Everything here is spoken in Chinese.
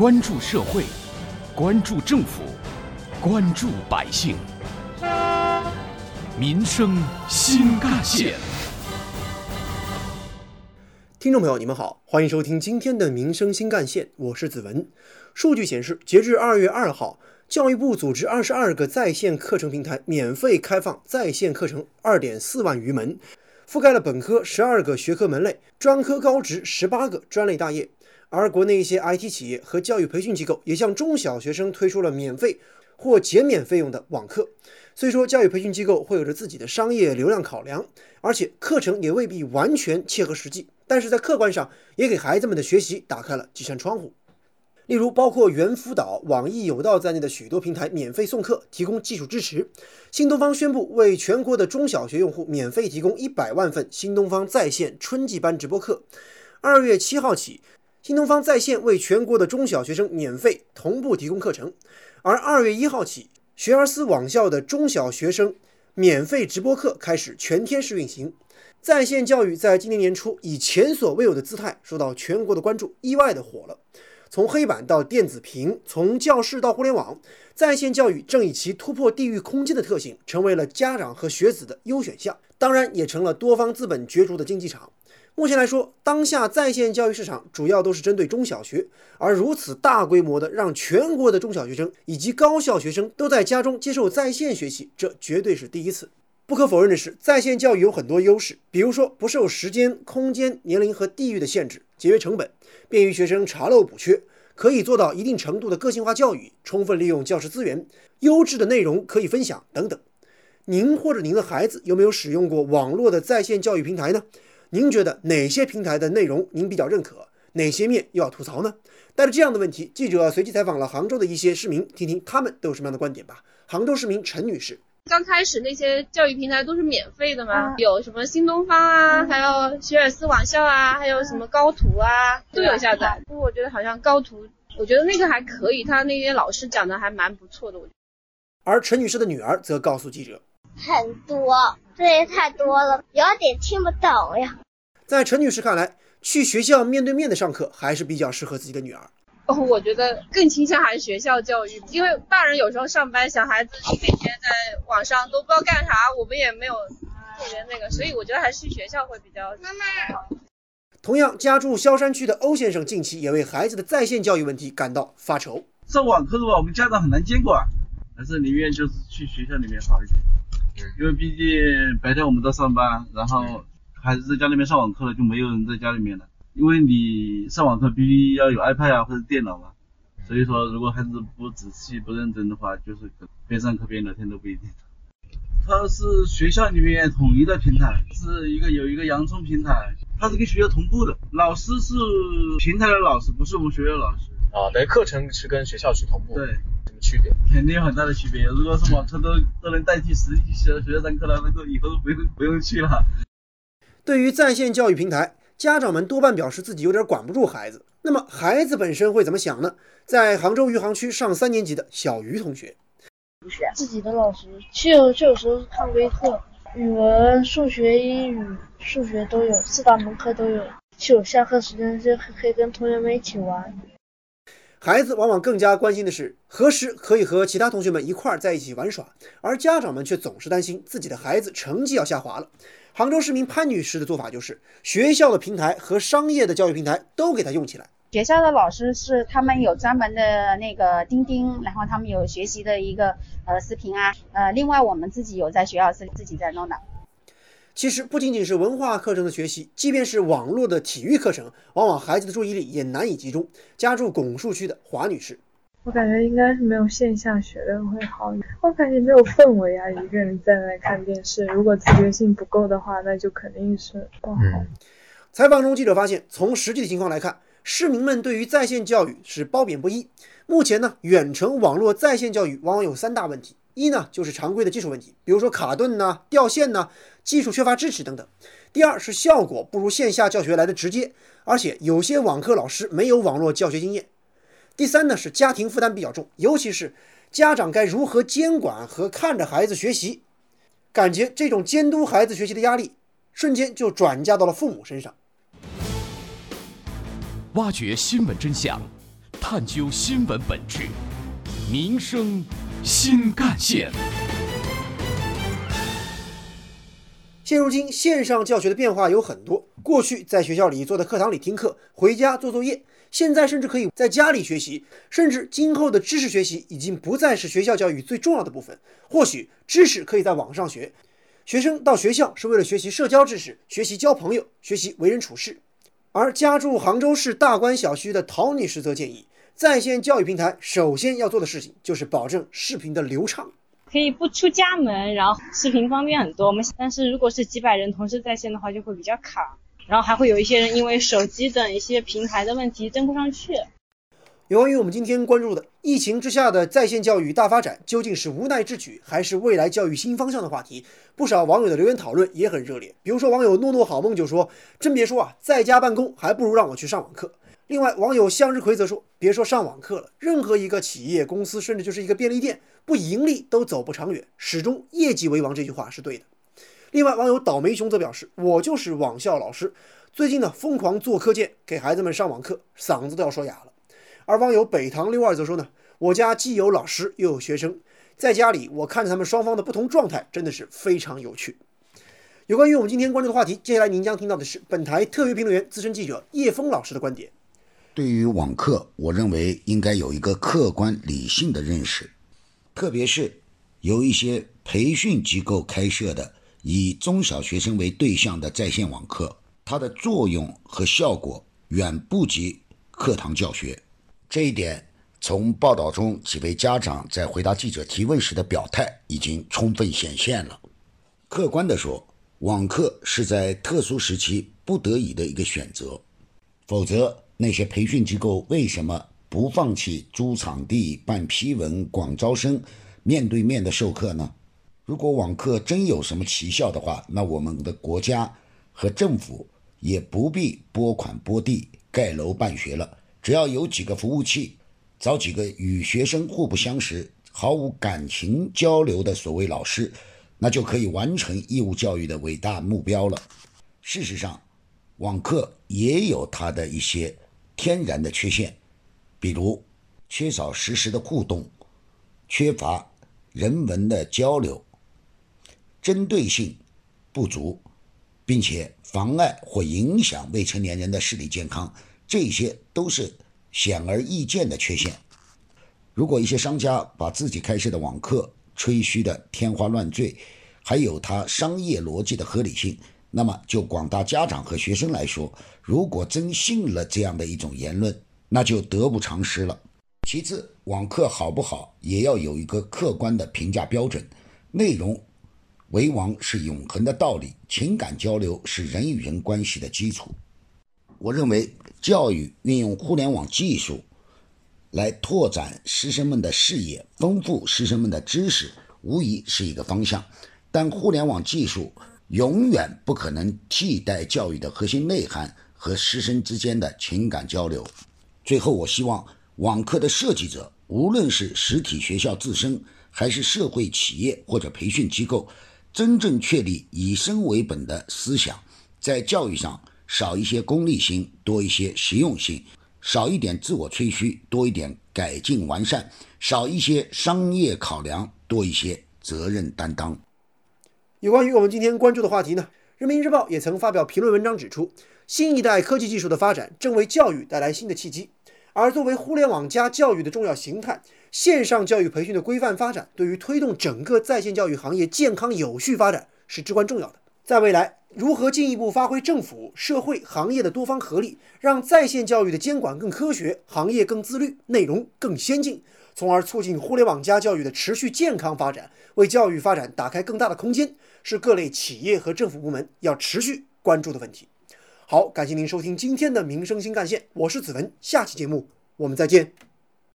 关注社会，关注政府，关注百姓，民生新干线。听众朋友，你们好，欢迎收听今天的《民生新干线》，我是子文。数据显示，截至二月二号，教育部组织二十二个在线课程平台免费开放在线课程二点四万余门，覆盖了本科十二个学科门类，专科高职十八个专类大业。而国内一些 IT 企业和教育培训机构也向中小学生推出了免费或减免费用的网课。虽说教育培训机构会有着自己的商业流量考量，而且课程也未必完全切合实际，但是在客观上也给孩子们的学习打开了几扇窗户。例如，包括猿辅导、网易有道在内的许多平台免费送课，提供技术支持。新东方宣布为全国的中小学用户免费提供一百万份新东方在线春季班直播课。二月七号起。新东方在线为全国的中小学生免费同步提供课程，而二月一号起，学而思网校的中小学生免费直播课开始全天式运行。在线教育在今年年初以前所未有的姿态受到全国的关注，意外的火了。从黑板到电子屏，从教室到互联网，在线教育正以其突破地域空间的特性，成为了家长和学子的优选项，当然也成了多方资本角逐的竞技场。目前来说，当下在线教育市场主要都是针对中小学，而如此大规模的让全国的中小学生以及高校学生都在家中接受在线学习，这绝对是第一次。不可否认的是，在线教育有很多优势，比如说不受时间、空间、年龄和地域的限制，节约成本，便于学生查漏补缺，可以做到一定程度的个性化教育，充分利用教师资源，优质的内容可以分享等等。您或者您的孩子有没有使用过网络的在线教育平台呢？您觉得哪些平台的内容您比较认可？哪些面又要吐槽呢？带着这样的问题，记者随机采访了杭州的一些市民，听听他们都有什么样的观点吧。杭州市民陈女士：刚开始那些教育平台都是免费的嘛，有什么新东方啊，还有学而思网校啊，还有什么高途啊，都有下载。不过我觉得好像高途，我觉得那个还可以，他那些老师讲的还蛮不错的。我而陈女士的女儿则告诉记者。很多，这也太多了，有点听不懂呀。在陈女士看来，去学校面对面的上课还是比较适合自己的女儿。哦，我觉得更倾向还是学校教育，因为大人有时候上班，小孩子每天在网上都不知道干啥，我们也没有特别那个，所以我觉得还是去学校会比较。妈妈。同样，家住萧山区的欧先生近期也为孩子的在线教育问题感到发愁。上网课的话，我们家长很难监管，还是宁愿就是去学校里面好一点。因为毕竟白天我们在上班，然后孩子在家里面上网课了，就没有人在家里面了。因为你上网课必须要有 iPad 啊或者电脑嘛，所以说如果孩子不仔细不认真的话，就是边上课边聊天都不一定。它是学校里面统一的平台，是一个有一个洋葱平台，它是跟学校同步的，老师是平台的老师，不是我们学校老师。啊，等于课程是跟学校去同步。对。什么区别肯定有很大的区别。如果是网课都都能代替实际学学校上课了，那个以后都不用不用去了。对于在线教育平台，家长们多半表示自己有点管不住孩子。那么孩子本身会怎么想呢？在杭州余杭区上三年级的小于同学，不是自己的老师，就就有时候看微课，语文、数学、英语、数学都有，四大门课都有。就有下课时间就可以跟同学们一起玩。孩子往往更加关心的是何时可以和其他同学们一块儿在一起玩耍，而家长们却总是担心自己的孩子成绩要下滑了。杭州市民潘女士的做法就是，学校的平台和商业的教育平台都给他用起来。学校的老师是他们有专门的那个钉钉，然后他们有学习的一个呃视频啊，呃，另外我们自己有在学校是自己在弄的。其实不仅仅是文化课程的学习，即便是网络的体育课程，往往孩子的注意力也难以集中。家住拱墅区的华女士，我感觉应该是没有线下学的会好一点。我感觉没有氛围啊，一个人在那看电视，如果自觉性不够的话，那就肯定是不好。采访中，记者发现，从实际的情况来看，市民们对于在线教育是褒贬不一。目前呢，远程网络在线教育往往有三大问题。一呢，就是常规的技术问题，比如说卡顿呐、掉线呐、技术缺乏支持等等。第二是效果不如线下教学来的直接，而且有些网课老师没有网络教学经验。第三呢是家庭负担比较重，尤其是家长该如何监管和看着孩子学习，感觉这种监督孩子学习的压力瞬间就转嫁到了父母身上。挖掘新闻真相，探究新闻本质，民生新干线。现如今，线上教学的变化有很多。过去在学校里坐在课堂里听课，回家做作业，现在甚至可以在家里学习。甚至今后的知识学习已经不再是学校教育最重要的部分。或许知识可以在网上学，学生到学校是为了学习社交知识、学习交朋友、学习为人处事。而家住杭州市大观小区的陶女士则建议，在线教育平台首先要做的事情就是保证视频的流畅。可以不出家门，然后视频方便很多。我们但是如果是几百人同时在线的话，就会比较卡，然后还会有一些人因为手机等一些平台的问题登不上去。有关于我们今天关注的疫情之下的在线教育大发展，究竟是无奈之举，还是未来教育新方向的话题？不少网友的留言讨论也很热烈。比如说网友诺诺好梦就说：“真别说啊，在家办公还不如让我去上网课。”另外，网友向日葵则说：“别说上网课了，任何一个企业公司，甚至就是一个便利店，不盈利都走不长远，始终业绩为王。”这句话是对的。另外，网友倒霉熊则表示：“我就是网校老师，最近呢疯狂做课件，给孩子们上网课，嗓子都要说哑了。”而网友北堂六二则说：“呢，我家既有老师又有学生，在家里我看着他们双方的不同状态，真的是非常有趣。”有关于我们今天关注的话题，接下来您将听到的是本台特约评论员、资深记者叶峰老师的观点。对于网课，我认为应该有一个客观理性的认识，特别是有一些培训机构开设的以中小学生为对象的在线网课，它的作用和效果远不及课堂教学。这一点从报道中几位家长在回答记者提问时的表态已经充分显现了。客观地说，网课是在特殊时期不得已的一个选择，否则。那些培训机构为什么不放弃租场地、办批文、广招生、面对面的授课呢？如果网课真有什么奇效的话，那我们的国家和政府也不必拨款拨地盖楼办学了，只要有几个服务器，找几个与学生互不相识、毫无感情交流的所谓老师，那就可以完成义务教育的伟大目标了。事实上，网课也有它的一些。天然的缺陷，比如缺少实时的互动，缺乏人文的交流，针对性不足，并且妨碍或影响未成年人的视力健康，这些都是显而易见的缺陷。如果一些商家把自己开设的网课吹嘘的天花乱坠，还有他商业逻辑的合理性。那么，就广大家长和学生来说，如果真信了这样的一种言论，那就得不偿失了。其次，网课好不好，也要有一个客观的评价标准。内容为王是永恒的道理，情感交流是人与人关系的基础。我认为，教育运用互联网技术来拓展师生们的视野，丰富师生们的知识，无疑是一个方向。但互联网技术。永远不可能替代教育的核心内涵和师生之间的情感交流。最后，我希望网课的设计者，无论是实体学校自身，还是社会企业或者培训机构，真正确立以生为本的思想，在教育上少一些功利心，多一些实用性；少一点自我吹嘘，多一点改进完善；少一些商业考量，多一些责任担当。有关于我们今天关注的话题呢，《人民日报》也曾发表评论文章指出，新一代科技技术的发展正为教育带来新的契机。而作为互联网加教育的重要形态，线上教育培训的规范发展，对于推动整个在线教育行业健康有序发展是至关重要的。在未来，如何进一步发挥政府、社会、行业的多方合力，让在线教育的监管更科学，行业更自律，内容更先进？从而促进互联网加教育的持续健康发展，为教育发展打开更大的空间，是各类企业和政府部门要持续关注的问题。好，感谢您收听今天的民生新干线，我是子文，下期节目我们再见。